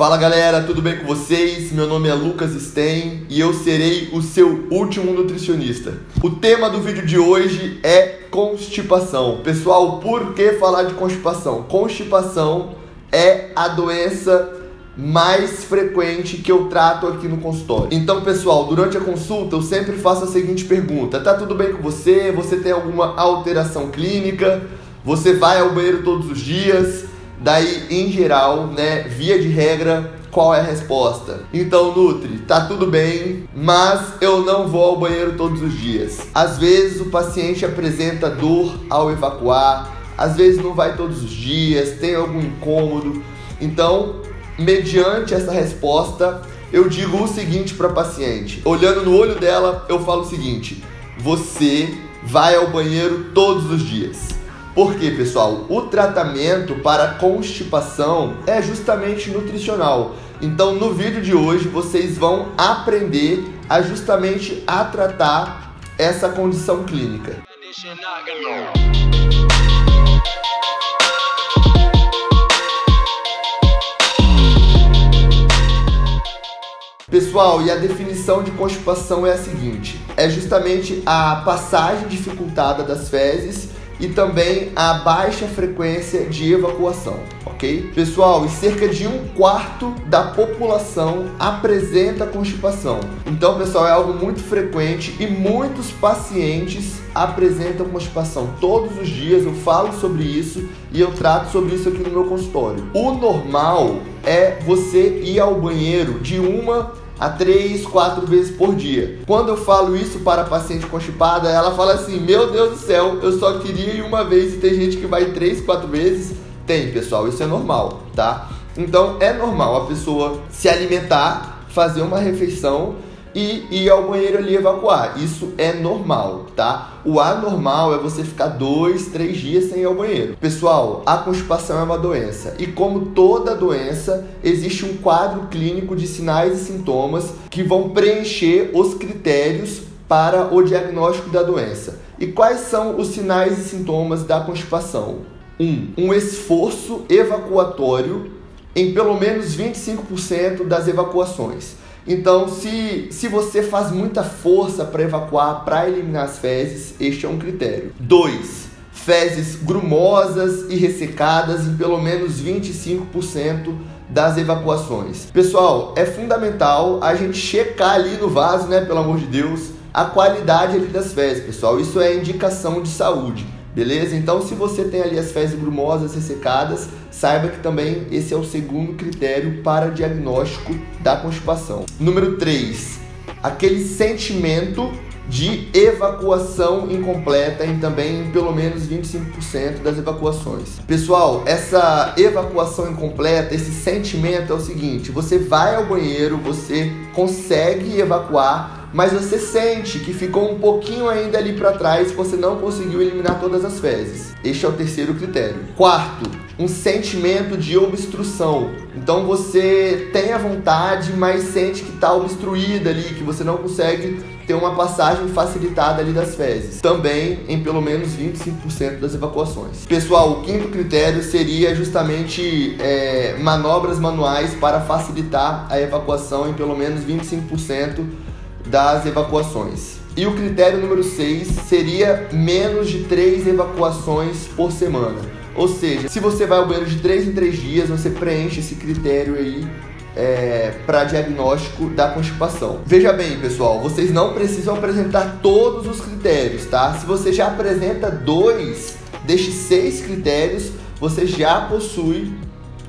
Fala galera, tudo bem com vocês? Meu nome é Lucas Stein e eu serei o seu último nutricionista. O tema do vídeo de hoje é constipação. Pessoal, por que falar de constipação? Constipação é a doença mais frequente que eu trato aqui no consultório. Então, pessoal, durante a consulta eu sempre faço a seguinte pergunta: tá tudo bem com você? Você tem alguma alteração clínica? Você vai ao banheiro todos os dias? Daí, em geral, né, via de regra, qual é a resposta? Então, Nutri, tá tudo bem, mas eu não vou ao banheiro todos os dias. Às vezes o paciente apresenta dor ao evacuar, às vezes não vai todos os dias, tem algum incômodo. Então, mediante essa resposta, eu digo o seguinte para a paciente. Olhando no olho dela, eu falo o seguinte: você vai ao banheiro todos os dias. Porque, pessoal, o tratamento para constipação é justamente nutricional. Então, no vídeo de hoje, vocês vão aprender a justamente a tratar essa condição clínica. Pessoal, e a definição de constipação é a seguinte: é justamente a passagem dificultada das fezes e também a baixa frequência de evacuação, ok? Pessoal, e cerca de um quarto da população apresenta constipação. Então, pessoal, é algo muito frequente e muitos pacientes apresentam constipação todos os dias. Eu falo sobre isso e eu trato sobre isso aqui no meu consultório. O normal é você ir ao banheiro de uma a três, quatro vezes por dia. Quando eu falo isso para a paciente constipada, ela fala assim: Meu Deus do céu, eu só queria ir uma vez e tem gente que vai três, quatro vezes. Tem, pessoal, isso é normal, tá? Então é normal a pessoa se alimentar, fazer uma refeição e ir ao banheiro ali evacuar. Isso é normal, tá? O anormal é você ficar dois, três dias sem ir ao banheiro. Pessoal, a constipação é uma doença e, como toda doença, existe um quadro clínico de sinais e sintomas que vão preencher os critérios para o diagnóstico da doença. E quais são os sinais e sintomas da constipação? 1. Um, um esforço evacuatório em pelo menos 25% das evacuações. Então, se, se você faz muita força para evacuar, para eliminar as fezes, este é um critério. 2. Fezes grumosas e ressecadas em pelo menos 25% das evacuações. Pessoal, é fundamental a gente checar ali no vaso, né, pelo amor de Deus, a qualidade ali das fezes, pessoal. Isso é indicação de saúde. Beleza? Então, se você tem ali as fezes grumosas ressecadas, saiba que também esse é o segundo critério para diagnóstico da constipação. Número 3, aquele sentimento de evacuação incompleta em também em pelo menos 25% das evacuações. Pessoal, essa evacuação incompleta, esse sentimento é o seguinte: você vai ao banheiro, você consegue evacuar, mas você sente que ficou um pouquinho ainda ali para trás, você não conseguiu eliminar todas as fezes. Este é o terceiro critério. Quarto, um sentimento de obstrução. Então você tem a vontade, mas sente que está obstruída ali, que você não consegue ter uma passagem facilitada ali das fezes. Também em pelo menos 25% das evacuações. Pessoal, o quinto critério seria justamente é, manobras manuais para facilitar a evacuação em pelo menos 25% das evacuações. E o critério número 6 seria menos de 3 evacuações por semana. Ou seja, se você vai ao banheiro de 3 em 3 dias, você preenche esse critério aí é, para diagnóstico da constipação. Veja bem, pessoal, vocês não precisam apresentar todos os critérios, tá? Se você já apresenta dois destes seis critérios, você já possui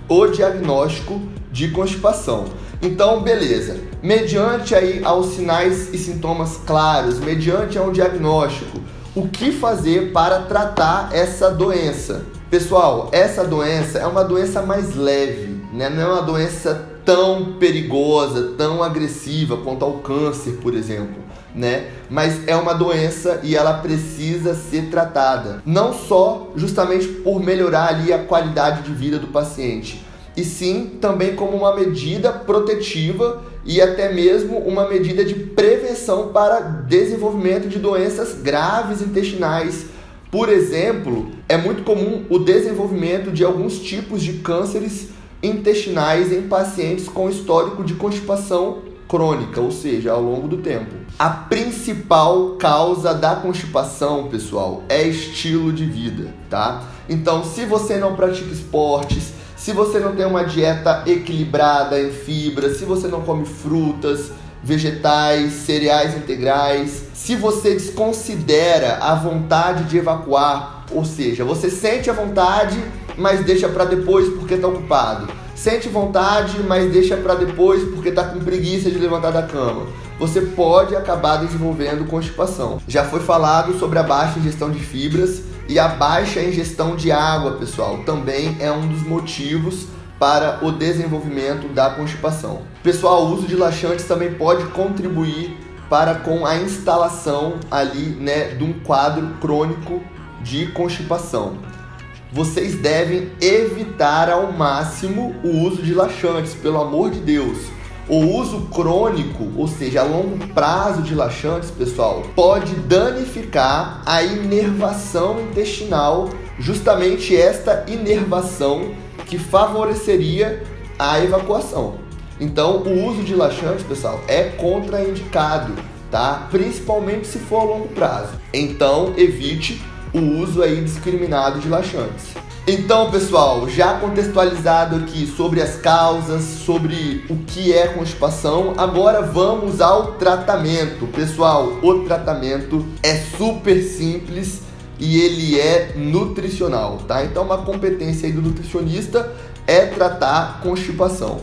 o diagnóstico de constipação. Então, beleza. Mediante aí aos sinais e sintomas claros, mediante a um diagnóstico, o que fazer para tratar essa doença? Pessoal, essa doença é uma doença mais leve, né? Não é uma doença tão perigosa, tão agressiva quanto ao câncer, por exemplo, né? Mas é uma doença e ela precisa ser tratada, não só justamente por melhorar ali a qualidade de vida do paciente, e sim também como uma medida protetiva e até mesmo uma medida de prevenção para desenvolvimento de doenças graves intestinais. Por exemplo, é muito comum o desenvolvimento de alguns tipos de cânceres intestinais em pacientes com histórico de constipação crônica, ou seja, ao longo do tempo. A principal causa da constipação, pessoal, é estilo de vida, tá? Então, se você não pratica esportes, se você não tem uma dieta equilibrada em fibras, se você não come frutas, vegetais, cereais integrais, se você desconsidera a vontade de evacuar, ou seja, você sente a vontade, mas deixa para depois porque está ocupado. Sente vontade, mas deixa para depois porque está com preguiça de levantar da cama. Você pode acabar desenvolvendo constipação. Já foi falado sobre a baixa ingestão de fibras e a baixa ingestão de água, pessoal, também é um dos motivos para o desenvolvimento da constipação. Pessoal, o uso de laxantes também pode contribuir para com a instalação ali, né, de um quadro crônico de constipação. Vocês devem evitar ao máximo o uso de laxantes, pelo amor de Deus. O uso crônico, ou seja, a longo prazo de laxantes, pessoal, pode danificar a inervação intestinal, justamente esta inervação que favoreceria a evacuação. Então, o uso de laxantes, pessoal, é contraindicado, tá? Principalmente se for a longo prazo. Então, evite o uso aí discriminado de laxantes. Então, pessoal, já contextualizado aqui sobre as causas, sobre o que é constipação, agora vamos ao tratamento. Pessoal, o tratamento é super simples e ele é nutricional, tá? Então, uma competência aí do nutricionista é tratar constipação.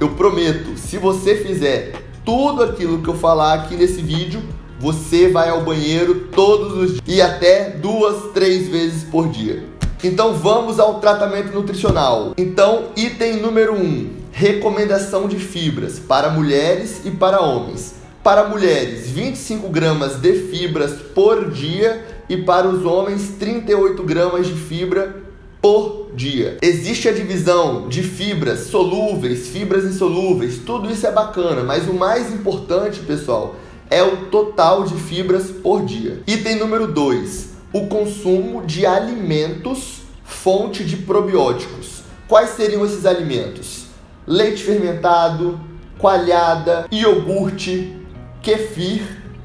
Eu prometo, se você fizer tudo aquilo que eu falar aqui nesse vídeo, você vai ao banheiro todos os dias e até duas, três vezes por dia. Então vamos ao tratamento nutricional. Então, item número 1: um, recomendação de fibras para mulheres e para homens. Para mulheres, 25 gramas de fibras por dia e para os homens, 38 gramas de fibra por dia. Existe a divisão de fibras solúveis, fibras insolúveis, tudo isso é bacana, mas o mais importante, pessoal, é o total de fibras por dia. Item número 2: o consumo de alimentos fonte de probióticos. Quais seriam esses alimentos? Leite fermentado, coalhada, iogurte, kefir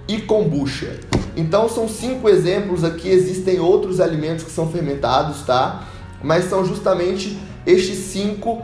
e kombucha. Então são cinco exemplos aqui, existem outros alimentos que são fermentados, tá? Mas são justamente estes cinco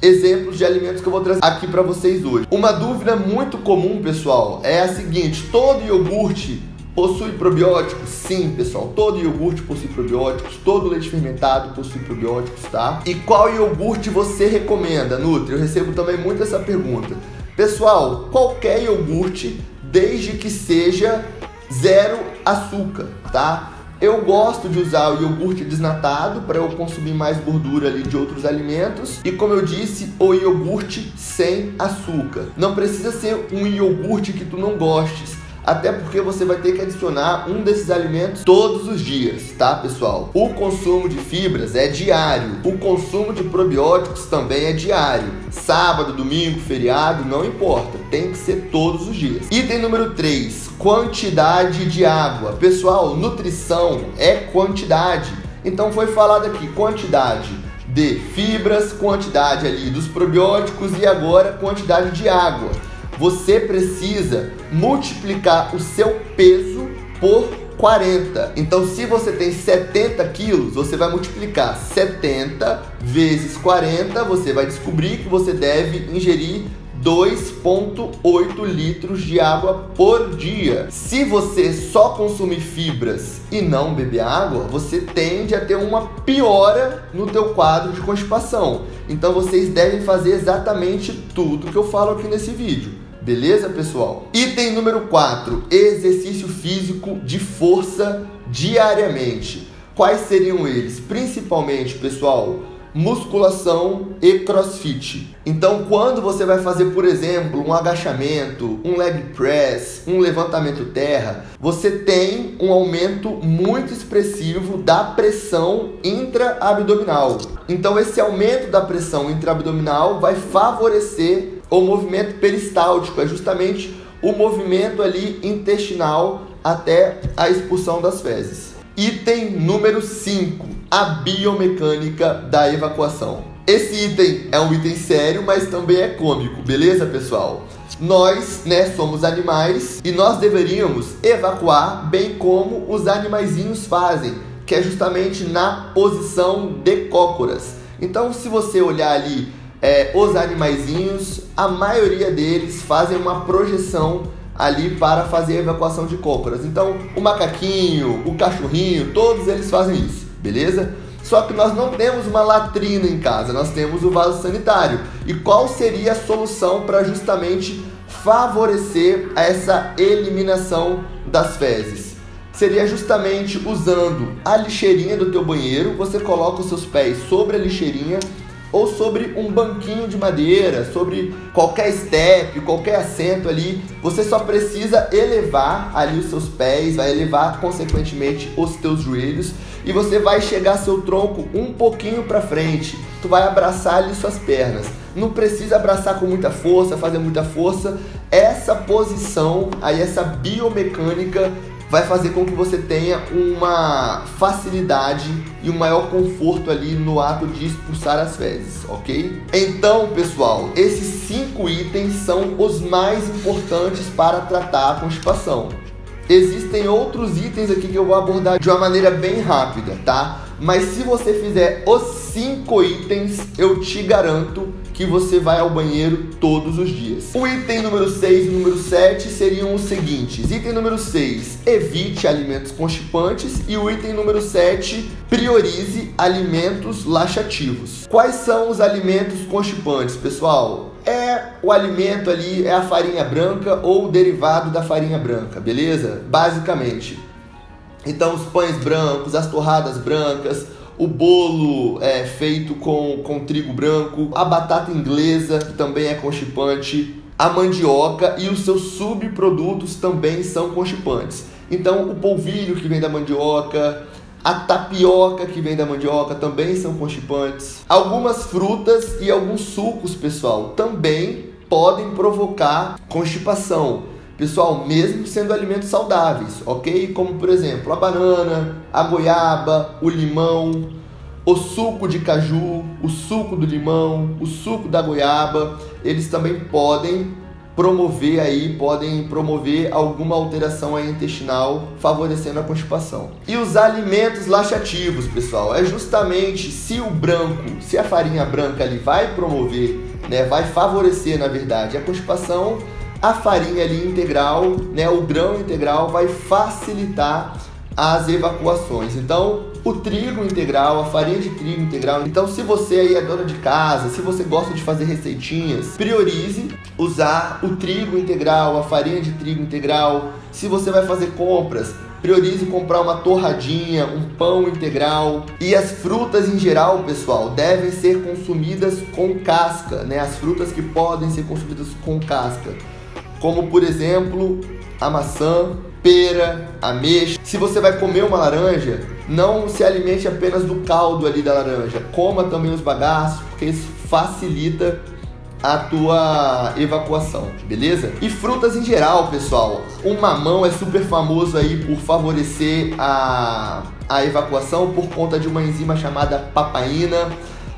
exemplos de alimentos que eu vou trazer aqui para vocês hoje. Uma dúvida muito comum, pessoal, é a seguinte: todo iogurte Possui probióticos? Sim, pessoal. Todo iogurte possui probióticos, todo leite fermentado possui probióticos, tá? E qual iogurte você recomenda, Nutri? Eu recebo também muito essa pergunta. Pessoal, qualquer iogurte, desde que seja zero açúcar, tá? Eu gosto de usar o iogurte desnatado para eu consumir mais gordura ali de outros alimentos e como eu disse, o iogurte sem açúcar. Não precisa ser um iogurte que tu não gostes até porque você vai ter que adicionar um desses alimentos todos os dias, tá, pessoal? O consumo de fibras é diário, o consumo de probióticos também é diário. Sábado, domingo, feriado, não importa, tem que ser todos os dias. Item número 3, quantidade de água. Pessoal, nutrição é quantidade. Então foi falado aqui quantidade de fibras, quantidade ali dos probióticos e agora quantidade de água você precisa multiplicar o seu peso por 40. Então, se você tem 70 quilos, você vai multiplicar 70 vezes 40, você vai descobrir que você deve ingerir 2,8 litros de água por dia. Se você só consumir fibras e não beber água, você tende a ter uma piora no teu quadro de constipação. Então vocês devem fazer exatamente tudo que eu falo aqui nesse vídeo. Beleza, pessoal? Item número 4: exercício físico de força diariamente. Quais seriam eles? Principalmente, pessoal, musculação e crossfit. Então, quando você vai fazer, por exemplo, um agachamento, um leg press, um levantamento terra, você tem um aumento muito expressivo da pressão intraabdominal. Então, esse aumento da pressão intraabdominal vai favorecer o movimento peristáltico, é justamente o movimento ali intestinal até a expulsão das fezes. Item número 5, a biomecânica da evacuação. Esse item é um item sério, mas também é cômico, beleza, pessoal? Nós, né, somos animais e nós deveríamos evacuar bem como os animaizinhos fazem, que é justamente na posição de cócoras. Então, se você olhar ali é, os animaizinhos, a maioria deles fazem uma projeção ali para fazer a evacuação de cócoras. Então, o macaquinho, o cachorrinho, todos eles fazem isso, beleza? Só que nós não temos uma latrina em casa, nós temos o vaso sanitário. E qual seria a solução para justamente favorecer essa eliminação das fezes? Seria justamente usando a lixeirinha do teu banheiro, você coloca os seus pés sobre a lixeirinha ou sobre um banquinho de madeira, sobre qualquer step, qualquer assento ali, você só precisa elevar ali os seus pés, vai elevar consequentemente os teus joelhos e você vai chegar seu tronco um pouquinho para frente. Tu vai abraçar ali suas pernas. Não precisa abraçar com muita força, fazer muita força. Essa posição, aí essa biomecânica vai fazer com que você tenha uma facilidade e um maior conforto ali no ato de expulsar as fezes, ok? Então, pessoal, esses cinco itens são os mais importantes para tratar a constipação. Existem outros itens aqui que eu vou abordar de uma maneira bem rápida, tá? Mas se você fizer os cinco itens, eu te garanto que você vai ao banheiro todos os dias. O item número 6 e número 7 seriam os seguintes. Item número 6, evite alimentos constipantes. E o item número 7, priorize alimentos laxativos. Quais são os alimentos constipantes, pessoal? É o alimento ali, é a farinha branca ou o derivado da farinha branca, beleza? Basicamente. Então, os pães brancos, as torradas brancas, o bolo é feito com, com trigo branco, a batata inglesa, que também é constipante, a mandioca e os seus subprodutos também são constipantes. Então, o polvilho que vem da mandioca, a tapioca que vem da mandioca também são constipantes. Algumas frutas e alguns sucos, pessoal, também podem provocar constipação. Pessoal, mesmo sendo alimentos saudáveis, ok? Como por exemplo a banana, a goiaba, o limão, o suco de caju, o suco do limão, o suco da goiaba, eles também podem promover aí, podem promover alguma alteração aí intestinal, favorecendo a constipação. E os alimentos laxativos, pessoal, é justamente se o branco, se a farinha branca ali vai promover, né, vai favorecer na verdade a constipação, a farinha ali integral, né, o grão integral vai facilitar as evacuações. Então, o trigo integral, a farinha de trigo integral. Então, se você aí é dona de casa, se você gosta de fazer receitinhas, priorize usar o trigo integral, a farinha de trigo integral. Se você vai fazer compras, priorize comprar uma torradinha, um pão integral. E as frutas em geral, pessoal, devem ser consumidas com casca, né? As frutas que podem ser consumidas com casca como por exemplo a maçã, pera, ameixa. Se você vai comer uma laranja, não se alimente apenas do caldo ali da laranja, coma também os bagaços, porque isso facilita a tua evacuação, beleza? E frutas em geral, pessoal. O mamão é super famoso aí por favorecer a, a evacuação por conta de uma enzima chamada papaina.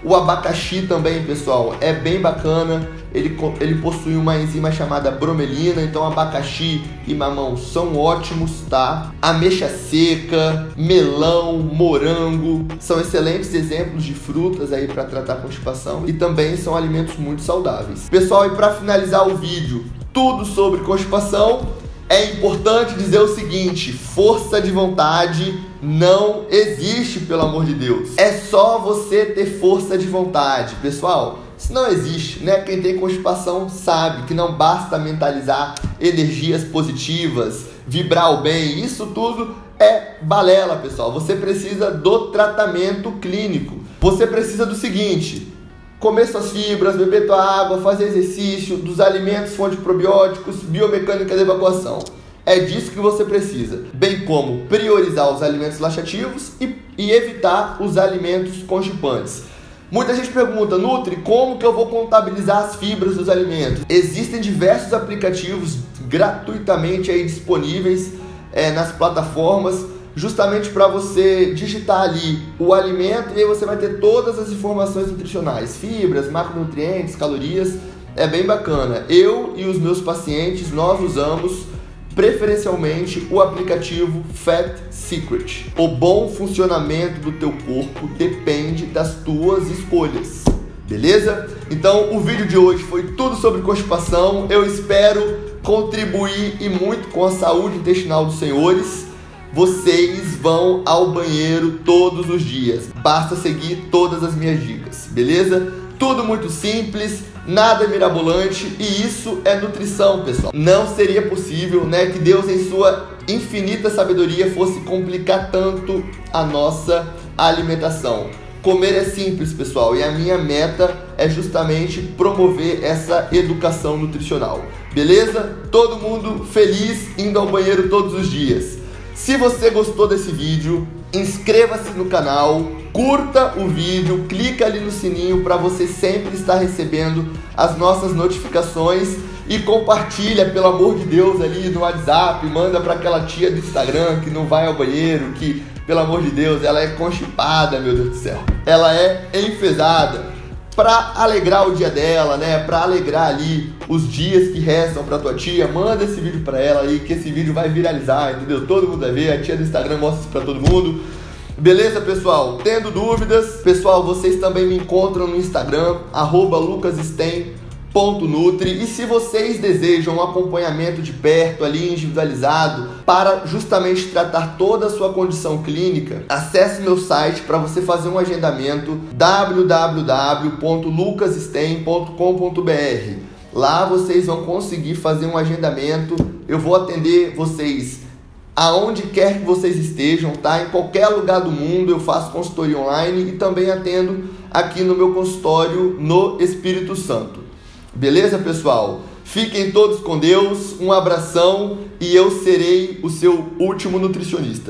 O abacaxi também, pessoal, é bem bacana. Ele, ele possui uma enzima chamada bromelina, então abacaxi e mamão são ótimos, tá? Ameixa seca, melão, morango são excelentes exemplos de frutas aí para tratar constipação e também são alimentos muito saudáveis. Pessoal, e para finalizar o vídeo, tudo sobre constipação, é importante dizer o seguinte: força de vontade não existe, pelo amor de Deus. É só você ter força de vontade, pessoal. Isso não existe, né? Quem tem constipação sabe que não basta mentalizar energias positivas, vibrar o bem, isso tudo é balela, pessoal. Você precisa do tratamento clínico. Você precisa do seguinte: comer suas fibras, beber tua água, fazer exercício, dos alimentos, fonte de probióticos, biomecânica de evacuação. É disso que você precisa, bem como priorizar os alimentos laxativos e, e evitar os alimentos constipantes. Muita gente pergunta, Nutri, como que eu vou contabilizar as fibras dos alimentos? Existem diversos aplicativos gratuitamente aí disponíveis é, nas plataformas justamente para você digitar ali o alimento e aí você vai ter todas as informações nutricionais, fibras, macronutrientes, calorias. É bem bacana. Eu e os meus pacientes nós usamos preferencialmente o aplicativo Fat Secret. O bom funcionamento do teu corpo depende das tuas escolhas. Beleza? Então, o vídeo de hoje foi tudo sobre constipação. Eu espero contribuir e muito com a saúde intestinal dos senhores. Vocês vão ao banheiro todos os dias. Basta seguir todas as minhas dicas, beleza? Tudo muito simples, nada mirabolante e isso é nutrição, pessoal. Não seria possível, né, que Deus em sua infinita sabedoria fosse complicar tanto a nossa alimentação. Comer é simples, pessoal, e a minha meta é justamente promover essa educação nutricional. Beleza? Todo mundo feliz indo ao banheiro todos os dias. Se você gostou desse vídeo, inscreva-se no canal, curta o vídeo, clica ali no sininho para você sempre estar recebendo as nossas notificações e compartilha, pelo amor de Deus, ali no WhatsApp, manda para aquela tia do Instagram que não vai ao banheiro, que, pelo amor de Deus, ela é constipada, meu Deus do céu. Ela é enfesada para alegrar o dia dela, né? Para alegrar ali os dias que restam para tua tia, manda esse vídeo para ela aí, que esse vídeo vai viralizar, entendeu? Todo mundo vai ver, a tia do Instagram mostra isso para todo mundo. Beleza, pessoal? Tendo dúvidas, pessoal, vocês também me encontram no Instagram, lucassten.nutri. E se vocês desejam um acompanhamento de perto, ali individualizado, para justamente tratar toda a sua condição clínica, acesse meu site para você fazer um agendamento www.lucasten.com.br. Lá vocês vão conseguir fazer um agendamento. Eu vou atender vocês aonde quer que vocês estejam, tá? Em qualquer lugar do mundo eu faço consultoria online e também atendo aqui no meu consultório no Espírito Santo. Beleza, pessoal? Fiquem todos com Deus, um abração e eu serei o seu último nutricionista.